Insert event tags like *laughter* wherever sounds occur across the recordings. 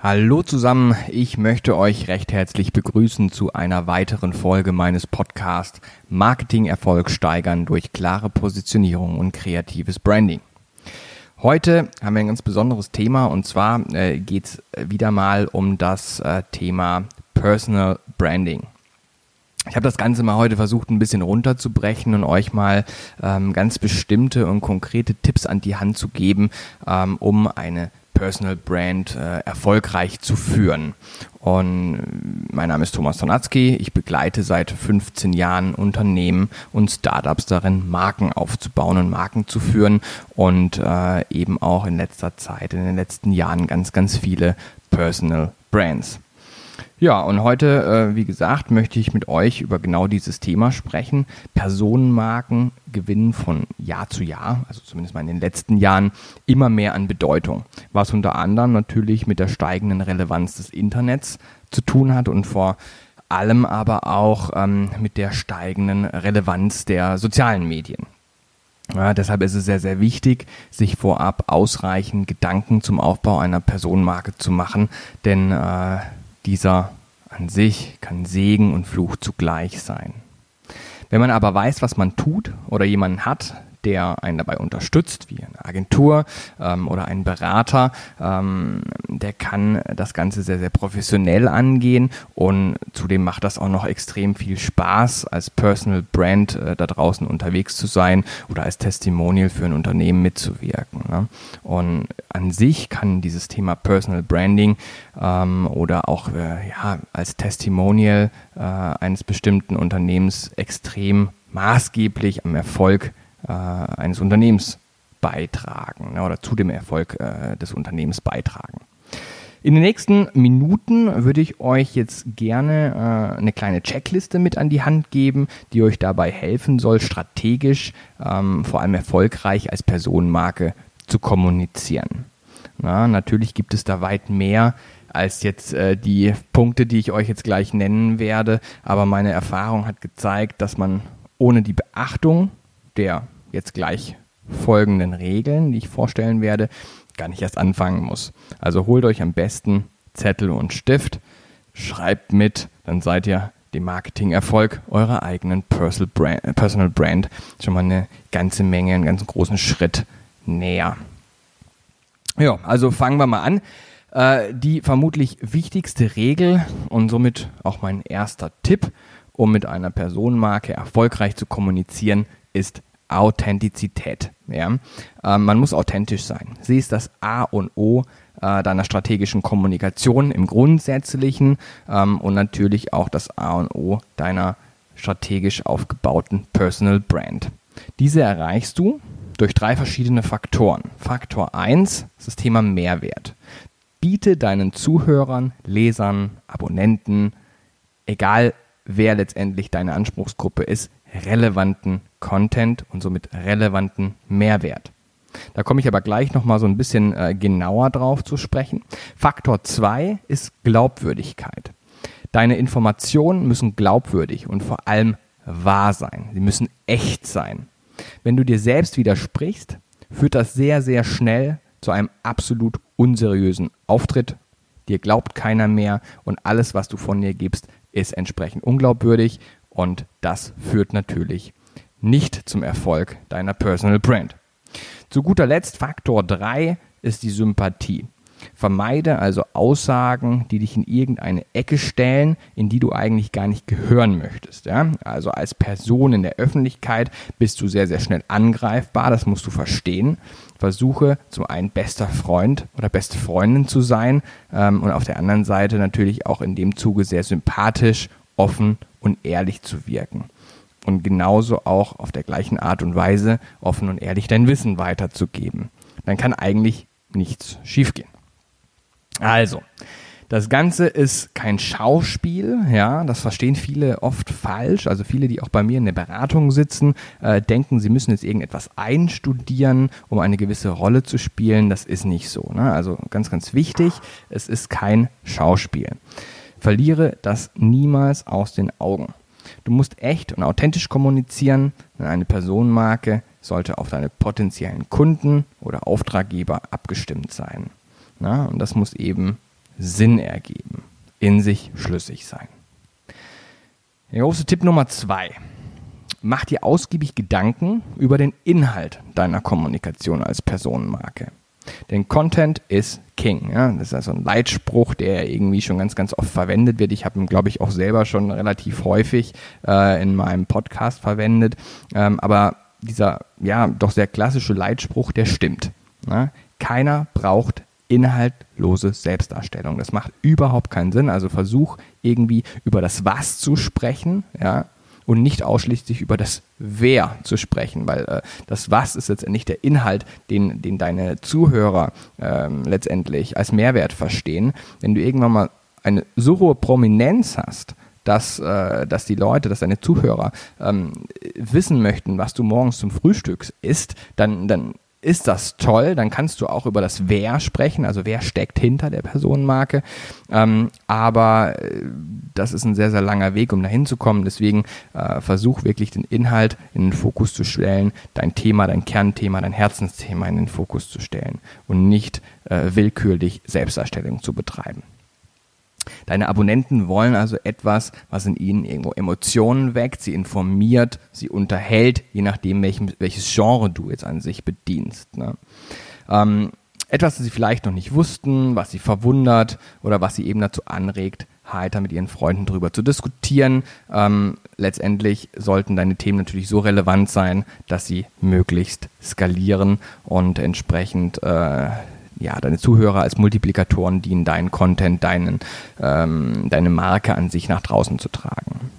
Hallo zusammen, ich möchte euch recht herzlich begrüßen zu einer weiteren Folge meines Podcasts Marketing-Erfolg steigern durch klare Positionierung und kreatives Branding. Heute haben wir ein ganz besonderes Thema und zwar äh, geht es wieder mal um das äh, Thema Personal Branding. Ich habe das Ganze mal heute versucht, ein bisschen runterzubrechen und euch mal ähm, ganz bestimmte und konkrete Tipps an die Hand zu geben, ähm, um eine Personal Brand äh, erfolgreich zu führen. Und mein Name ist Thomas Donatzky. Ich begleite seit 15 Jahren Unternehmen und Startups darin, Marken aufzubauen und Marken zu führen und äh, eben auch in letzter Zeit, in den letzten Jahren ganz, ganz viele Personal Brands. Ja, und heute, äh, wie gesagt, möchte ich mit euch über genau dieses Thema sprechen. Personenmarken gewinnen von Jahr zu Jahr, also zumindest mal in den letzten Jahren, immer mehr an Bedeutung. Was unter anderem natürlich mit der steigenden Relevanz des Internets zu tun hat und vor allem aber auch ähm, mit der steigenden Relevanz der sozialen Medien. Ja, deshalb ist es sehr, sehr wichtig, sich vorab ausreichend Gedanken zum Aufbau einer Personenmarke zu machen, denn äh, dieser an sich kann Segen und Fluch zugleich sein. Wenn man aber weiß, was man tut oder jemanden hat, der einen dabei unterstützt, wie eine Agentur ähm, oder ein Berater, ähm, der kann das Ganze sehr, sehr professionell angehen und zudem macht das auch noch extrem viel Spaß, als Personal Brand äh, da draußen unterwegs zu sein oder als Testimonial für ein Unternehmen mitzuwirken. Ne? Und an sich kann dieses Thema Personal Branding ähm, oder auch äh, ja, als Testimonial äh, eines bestimmten Unternehmens extrem maßgeblich am Erfolg äh, eines Unternehmens beitragen ne, oder zu dem Erfolg äh, des Unternehmens beitragen. In den nächsten Minuten würde ich euch jetzt gerne äh, eine kleine Checkliste mit an die Hand geben, die euch dabei helfen soll, strategisch, ähm, vor allem erfolgreich als Personenmarke zu kommunizieren. Na, natürlich gibt es da weit mehr als jetzt äh, die Punkte, die ich euch jetzt gleich nennen werde, aber meine Erfahrung hat gezeigt, dass man ohne die Beachtung der jetzt gleich folgenden Regeln, die ich vorstellen werde, gar nicht erst anfangen muss. Also holt euch am besten Zettel und Stift, schreibt mit, dann seid ihr dem Marketingerfolg eurer eigenen Personal Brand, schon mal eine ganze Menge, einen ganz großen Schritt näher. Ja, also fangen wir mal an. Äh, die vermutlich wichtigste Regel und somit auch mein erster Tipp, um mit einer Personenmarke erfolgreich zu kommunizieren, ist Authentizität. Ja? Ähm, man muss authentisch sein. Sie ist das A und O äh, deiner strategischen Kommunikation im Grundsätzlichen ähm, und natürlich auch das A und O deiner strategisch aufgebauten Personal Brand. Diese erreichst du durch drei verschiedene Faktoren. Faktor 1 ist das Thema Mehrwert. Biete deinen Zuhörern, Lesern, Abonnenten, egal wer letztendlich deine Anspruchsgruppe ist, relevanten Content und somit relevanten Mehrwert. Da komme ich aber gleich nochmal so ein bisschen äh, genauer drauf zu sprechen. Faktor 2 ist Glaubwürdigkeit. Deine Informationen müssen glaubwürdig und vor allem wahr sein. Sie müssen echt sein. Wenn du dir selbst widersprichst, führt das sehr, sehr schnell zu einem absolut unseriösen Auftritt. Dir glaubt keiner mehr und alles, was du von dir gibst, ist entsprechend unglaubwürdig und das führt natürlich nicht zum Erfolg deiner Personal Brand. Zu guter Letzt Faktor 3 ist die Sympathie. Vermeide also Aussagen, die dich in irgendeine Ecke stellen, in die du eigentlich gar nicht gehören möchtest. Ja? Also als Person in der Öffentlichkeit bist du sehr, sehr schnell angreifbar, das musst du verstehen. Versuche zum einen bester Freund oder beste Freundin zu sein ähm, und auf der anderen Seite natürlich auch in dem Zuge sehr sympathisch, offen und ehrlich zu wirken und genauso auch auf der gleichen Art und Weise offen und ehrlich dein Wissen weiterzugeben. Dann kann eigentlich nichts schiefgehen. Also, das Ganze ist kein Schauspiel, ja, das verstehen viele oft falsch. Also viele, die auch bei mir in der Beratung sitzen, äh, denken, sie müssen jetzt irgendetwas einstudieren, um eine gewisse Rolle zu spielen. Das ist nicht so. Ne? Also ganz, ganz wichtig, es ist kein Schauspiel. Verliere das niemals aus den Augen. Du musst echt und authentisch kommunizieren. Eine Personenmarke sollte auf deine potenziellen Kunden oder Auftraggeber abgestimmt sein. Na, und das muss eben Sinn ergeben, in sich schlüssig sein. Der große Tipp Nummer zwei. Mach dir ausgiebig Gedanken über den Inhalt deiner Kommunikation als Personenmarke. Denn Content ist King. Ja? Das ist also ein Leitspruch, der irgendwie schon ganz, ganz oft verwendet wird. Ich habe ihn, glaube ich, auch selber schon relativ häufig äh, in meinem Podcast verwendet. Ähm, aber dieser, ja, doch sehr klassische Leitspruch, der stimmt. Ne? Keiner braucht inhaltlose Selbstdarstellung. Das macht überhaupt keinen Sinn. Also versuch irgendwie über das Was zu sprechen, ja, und nicht ausschließlich über das Wer zu sprechen, weil äh, das Was ist letztendlich der Inhalt, den, den deine Zuhörer ähm, letztendlich als Mehrwert verstehen. Wenn du irgendwann mal eine so hohe Prominenz hast, dass, äh, dass die Leute, dass deine Zuhörer ähm, wissen möchten, was du morgens zum Frühstück isst, dann, dann ist das toll, dann kannst du auch über das Wer sprechen, also wer steckt hinter der Personenmarke. Ähm, aber äh, das ist ein sehr, sehr langer Weg, um dahin zu kommen. Deswegen äh, versuch wirklich den Inhalt in den Fokus zu stellen, dein Thema, dein Kernthema, dein Herzensthema in den Fokus zu stellen und nicht äh, willkürlich Selbstdarstellung zu betreiben. Deine Abonnenten wollen also etwas, was in ihnen irgendwo Emotionen weckt, sie informiert, sie unterhält, je nachdem, welchem, welches Genre du jetzt an sich bedienst. Ne? Ähm, etwas, das sie vielleicht noch nicht wussten, was sie verwundert oder was sie eben dazu anregt, heiter mit ihren Freunden darüber zu diskutieren. Ähm, letztendlich sollten deine Themen natürlich so relevant sein, dass sie möglichst skalieren und entsprechend äh, ja, deine Zuhörer als Multiplikatoren dienen, deinen Content, deinen, ähm, deine Marke an sich nach draußen zu tragen.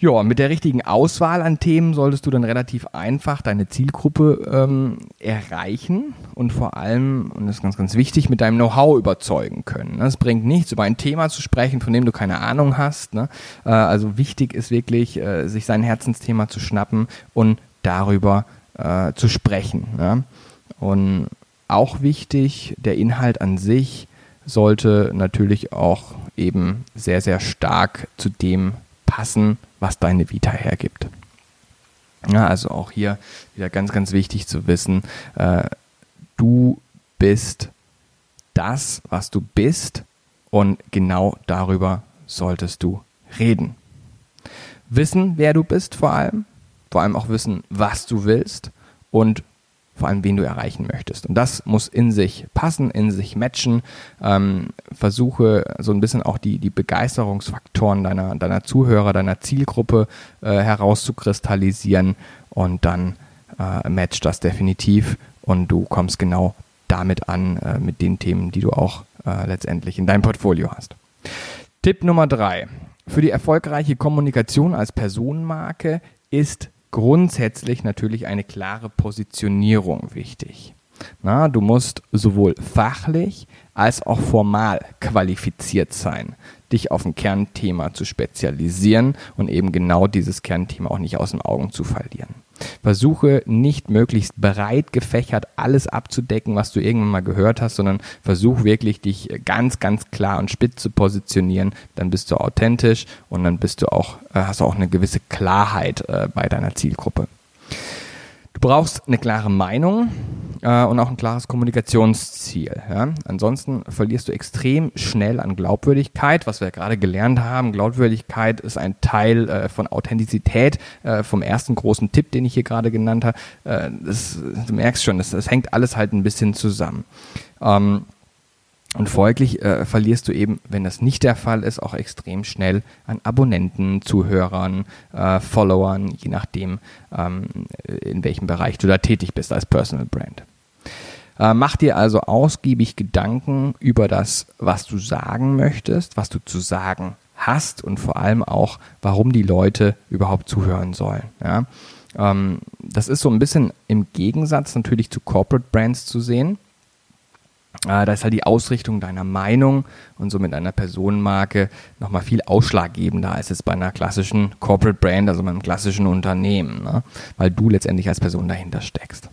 Ja, mit der richtigen Auswahl an Themen solltest du dann relativ einfach deine Zielgruppe ähm, erreichen und vor allem, und das ist ganz, ganz wichtig, mit deinem Know-how überzeugen können. Es bringt nichts, über ein Thema zu sprechen, von dem du keine Ahnung hast. Ne? Äh, also wichtig ist wirklich, äh, sich sein Herzensthema zu schnappen und darüber äh, zu sprechen. Ja? Und auch wichtig, der Inhalt an sich sollte natürlich auch eben sehr, sehr stark zu dem passen, was deine Vita hergibt. Ja, also auch hier wieder ganz, ganz wichtig zu wissen, äh, du bist das, was du bist und genau darüber solltest du reden. Wissen, wer du bist vor allem, vor allem auch wissen, was du willst und vor allem wen du erreichen möchtest. Und das muss in sich passen, in sich matchen. Ähm, versuche so ein bisschen auch die, die Begeisterungsfaktoren deiner, deiner Zuhörer, deiner Zielgruppe äh, herauszukristallisieren und dann äh, matcht das definitiv und du kommst genau damit an, äh, mit den Themen, die du auch äh, letztendlich in deinem Portfolio hast. Tipp Nummer drei. Für die erfolgreiche Kommunikation als Personenmarke ist grundsätzlich natürlich eine klare Positionierung wichtig. Na, du musst sowohl fachlich als auch formal qualifiziert sein, dich auf ein Kernthema zu spezialisieren und eben genau dieses Kernthema auch nicht aus den Augen zu verlieren. Versuche nicht möglichst breit gefächert alles abzudecken, was du irgendwann mal gehört hast, sondern versuch wirklich dich ganz, ganz klar und spitz zu positionieren. Dann bist du authentisch und dann bist du auch, äh, hast du auch eine gewisse Klarheit äh, bei deiner Zielgruppe. Du brauchst eine klare Meinung äh, und auch ein klares Kommunikationsziel. Ja? Ansonsten verlierst du extrem schnell an Glaubwürdigkeit, was wir ja gerade gelernt haben. Glaubwürdigkeit ist ein Teil äh, von Authentizität, äh, vom ersten großen Tipp, den ich hier gerade genannt habe. Äh, das, du merkst schon, das, das, hängt alles halt ein bisschen zusammen. Ähm, und folglich äh, verlierst du eben, wenn das nicht der Fall ist, auch extrem schnell an Abonnenten, Zuhörern, äh, Followern, je nachdem, ähm, in welchem Bereich du da tätig bist als Personal Brand. Äh, mach dir also ausgiebig Gedanken über das, was du sagen möchtest, was du zu sagen hast und vor allem auch, warum die Leute überhaupt zuhören sollen. Ja? Ähm, das ist so ein bisschen im Gegensatz natürlich zu Corporate Brands zu sehen da ist halt die Ausrichtung deiner Meinung und somit einer Personenmarke nochmal viel ausschlaggebender als jetzt bei einer klassischen Corporate Brand, also beim klassischen Unternehmen, ne? weil du letztendlich als Person dahinter steckst.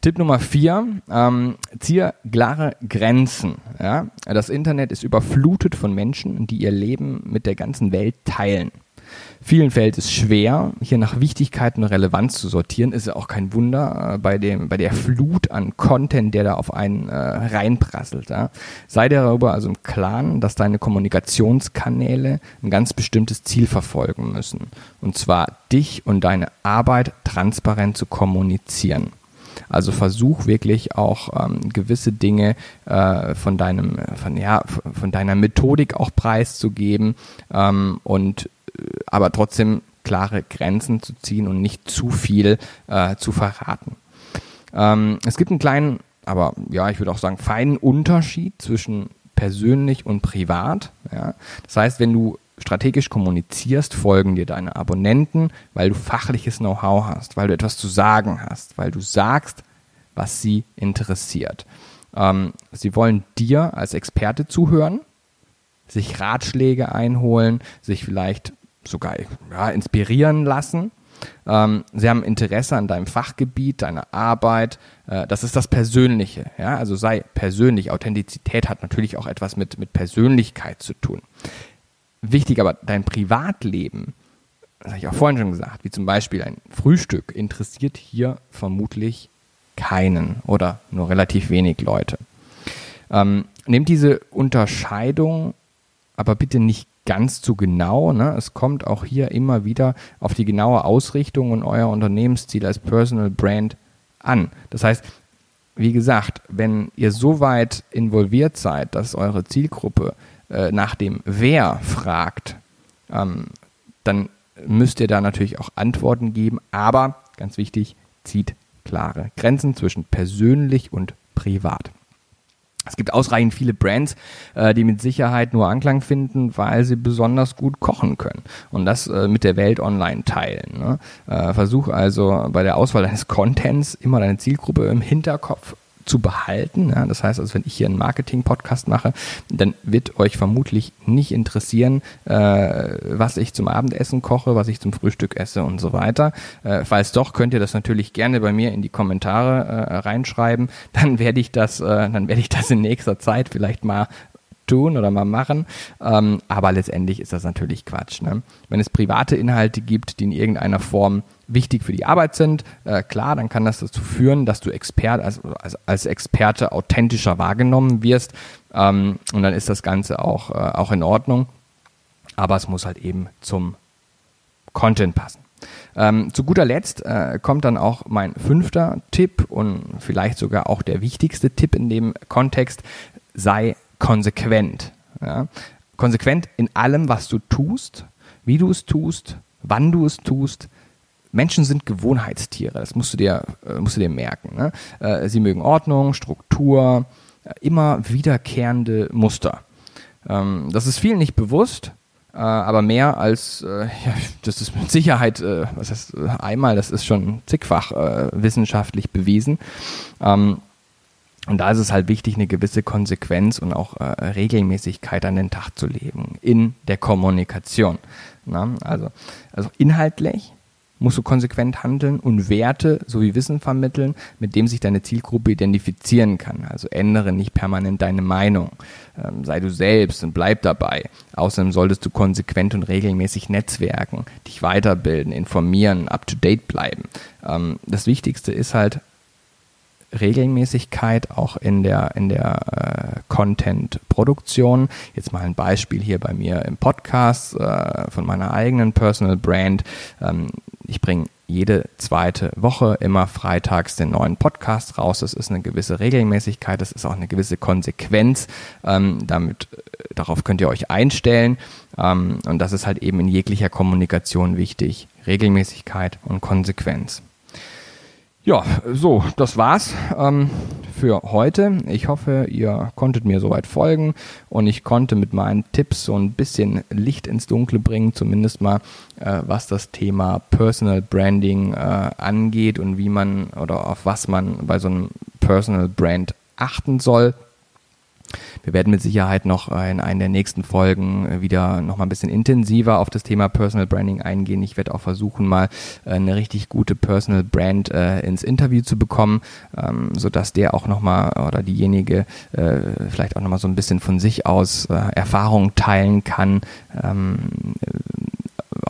Tipp Nummer vier, ähm, ziehe klare Grenzen. Ja? Das Internet ist überflutet von Menschen, die ihr Leben mit der ganzen Welt teilen. Vielen fällt es schwer, hier nach Wichtigkeit und Relevanz zu sortieren. Ist ja auch kein Wunder äh, bei, dem, bei der Flut an Content, der da auf einen äh, reinprasselt. Ja. Sei dir darüber also im Klaren, dass deine Kommunikationskanäle ein ganz bestimmtes Ziel verfolgen müssen. Und zwar dich und deine Arbeit transparent zu kommunizieren. Also versuch wirklich auch ähm, gewisse Dinge äh, von deinem, von, ja, von deiner Methodik auch preiszugeben ähm, und aber trotzdem klare Grenzen zu ziehen und nicht zu viel äh, zu verraten. Ähm, es gibt einen kleinen, aber ja, ich würde auch sagen, feinen Unterschied zwischen persönlich und privat. Ja. Das heißt, wenn du strategisch kommunizierst, folgen dir deine Abonnenten, weil du fachliches Know-how hast, weil du etwas zu sagen hast, weil du sagst, was sie interessiert. Ähm, sie wollen dir als Experte zuhören, sich Ratschläge einholen, sich vielleicht sogar ja, inspirieren lassen. Ähm, sie haben Interesse an deinem Fachgebiet, deiner Arbeit. Äh, das ist das Persönliche. Ja? Also sei persönlich. Authentizität hat natürlich auch etwas mit, mit Persönlichkeit zu tun. Wichtig aber, dein Privatleben, das habe ich auch vorhin schon gesagt, wie zum Beispiel ein Frühstück, interessiert hier vermutlich keinen oder nur relativ wenig Leute. Ähm, nehmt diese Unterscheidung aber bitte nicht ganz zu genau. Ne? Es kommt auch hier immer wieder auf die genaue Ausrichtung und euer Unternehmensziel als Personal Brand an. Das heißt, wie gesagt, wenn ihr so weit involviert seid, dass eure Zielgruppe äh, nach dem Wer fragt, ähm, dann müsst ihr da natürlich auch Antworten geben. Aber ganz wichtig, zieht klare Grenzen zwischen persönlich und privat. Es gibt ausreichend viele Brands, äh, die mit Sicherheit nur Anklang finden, weil sie besonders gut kochen können und das äh, mit der Welt online teilen. Ne? Äh, versuch also bei der Auswahl deines *laughs* Contents immer deine Zielgruppe im Hinterkopf zu behalten. Ja, das heißt also, wenn ich hier einen Marketing-Podcast mache, dann wird euch vermutlich nicht interessieren, äh, was ich zum Abendessen koche, was ich zum Frühstück esse und so weiter. Äh, falls doch, könnt ihr das natürlich gerne bei mir in die Kommentare äh, reinschreiben. Dann werde ich das, äh, dann werde ich das in nächster Zeit vielleicht mal tun oder mal machen. Ähm, aber letztendlich ist das natürlich Quatsch. Ne? Wenn es private Inhalte gibt, die in irgendeiner Form wichtig für die Arbeit sind, äh, klar, dann kann das dazu führen, dass du Expert, als, als, als Experte authentischer wahrgenommen wirst. Ähm, und dann ist das Ganze auch, äh, auch in Ordnung. Aber es muss halt eben zum Content passen. Ähm, zu guter Letzt äh, kommt dann auch mein fünfter Tipp und vielleicht sogar auch der wichtigste Tipp in dem Kontext. Sei konsequent. Ja? Konsequent in allem, was du tust, wie du es tust, wann du es tust. Menschen sind Gewohnheitstiere, das musst du dir, äh, musst du dir merken. Ne? Äh, sie mögen Ordnung, Struktur, äh, immer wiederkehrende Muster. Ähm, das ist vielen nicht bewusst, aber mehr als, ja, das ist mit Sicherheit, was heißt einmal, das ist schon zigfach wissenschaftlich bewiesen. Und da ist es halt wichtig, eine gewisse Konsequenz und auch äh, Regelmäßigkeit an den Tag zu legen in der Kommunikation. Na? Also, also inhaltlich musst du konsequent handeln und Werte sowie Wissen vermitteln, mit dem sich deine Zielgruppe identifizieren kann. Also ändere nicht permanent deine Meinung. Ähm, sei du selbst und bleib dabei. Außerdem solltest du konsequent und regelmäßig netzwerken, dich weiterbilden, informieren, up to date bleiben. Ähm, das Wichtigste ist halt, Regelmäßigkeit auch in der, in der äh, Content-Produktion. Jetzt mal ein Beispiel hier bei mir im Podcast äh, von meiner eigenen Personal Brand. Ähm, ich bringe jede zweite Woche immer freitags den neuen Podcast raus. Das ist eine gewisse Regelmäßigkeit, das ist auch eine gewisse Konsequenz. Ähm, damit, äh, darauf könnt ihr euch einstellen. Ähm, und das ist halt eben in jeglicher Kommunikation wichtig. Regelmäßigkeit und Konsequenz. Ja, so, das war's ähm, für heute. Ich hoffe, ihr konntet mir soweit folgen und ich konnte mit meinen Tipps so ein bisschen Licht ins Dunkle bringen, zumindest mal äh, was das Thema Personal Branding äh, angeht und wie man oder auf was man bei so einem Personal Brand achten soll. Wir werden mit Sicherheit noch in einer der nächsten Folgen äh, wieder noch mal ein bisschen intensiver auf das Thema Personal Branding eingehen. Ich werde auch versuchen, mal äh, eine richtig gute Personal Brand äh, ins Interview zu bekommen, ähm, sodass der auch noch mal oder diejenige vielleicht auch noch mal so ein bisschen von sich aus Erfahrungen teilen kann, ähm,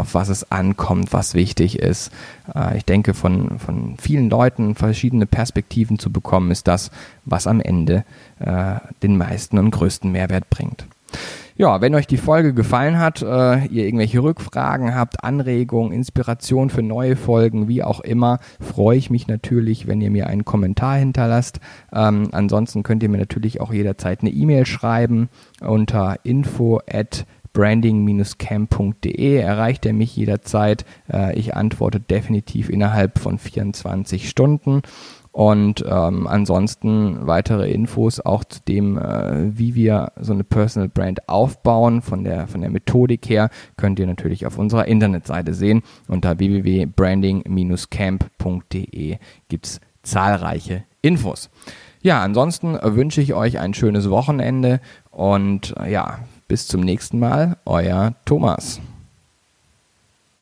auf was es ankommt, was wichtig ist. Äh, ich denke, von, von vielen Leuten verschiedene Perspektiven zu bekommen, ist das, was am Ende äh, den meisten und größten Mehrwert bringt. Ja, wenn euch die Folge gefallen hat, äh, ihr irgendwelche Rückfragen habt, Anregungen, Inspiration für neue Folgen, wie auch immer, freue ich mich natürlich, wenn ihr mir einen Kommentar hinterlasst. Ähm, ansonsten könnt ihr mir natürlich auch jederzeit eine E-Mail schreiben unter info at branding-camp.de erreicht er mich jederzeit. Äh, ich antworte definitiv innerhalb von 24 Stunden. Und ähm, ansonsten weitere Infos auch zu dem, äh, wie wir so eine Personal Brand aufbauen, von der, von der Methodik her, könnt ihr natürlich auf unserer Internetseite sehen. Unter www.branding-camp.de gibt es zahlreiche Infos. Ja, ansonsten wünsche ich euch ein schönes Wochenende und äh, ja, bis zum nächsten Mal, euer Thomas.